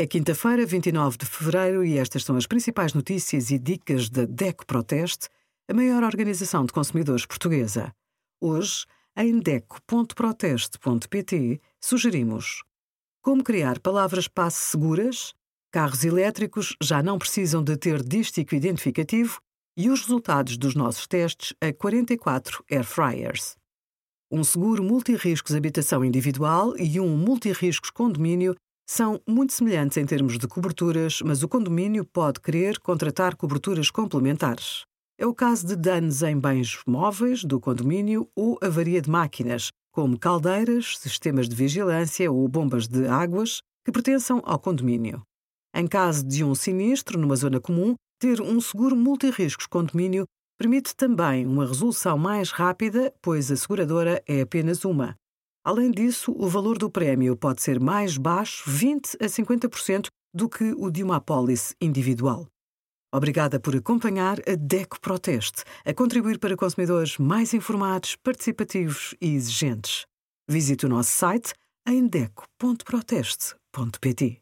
É quinta-feira, 29 de fevereiro, e estas são as principais notícias e dicas da DECO Proteste, a maior organização de consumidores portuguesa. Hoje, em DECO.proteste.pt, sugerimos como criar palavras-passe seguras, carros elétricos já não precisam de ter dístico identificativo e os resultados dos nossos testes a 44 air fryers. Um seguro multirriscos habitação individual e um multirriscos condomínio são muito semelhantes em termos de coberturas, mas o condomínio pode querer contratar coberturas complementares. É o caso de danos em bens móveis do condomínio ou avaria de máquinas, como caldeiras, sistemas de vigilância ou bombas de águas que pertençam ao condomínio. Em caso de um sinistro numa zona comum, ter um seguro multirriscos condomínio permite também uma resolução mais rápida, pois a seguradora é apenas uma. Além disso, o valor do prémio pode ser mais baixo, 20 a 50%, do que o de uma apólice individual. Obrigada por acompanhar a DECO Proteste, a contribuir para consumidores mais informados, participativos e exigentes. Visite o nosso site em deco.proteste.pt.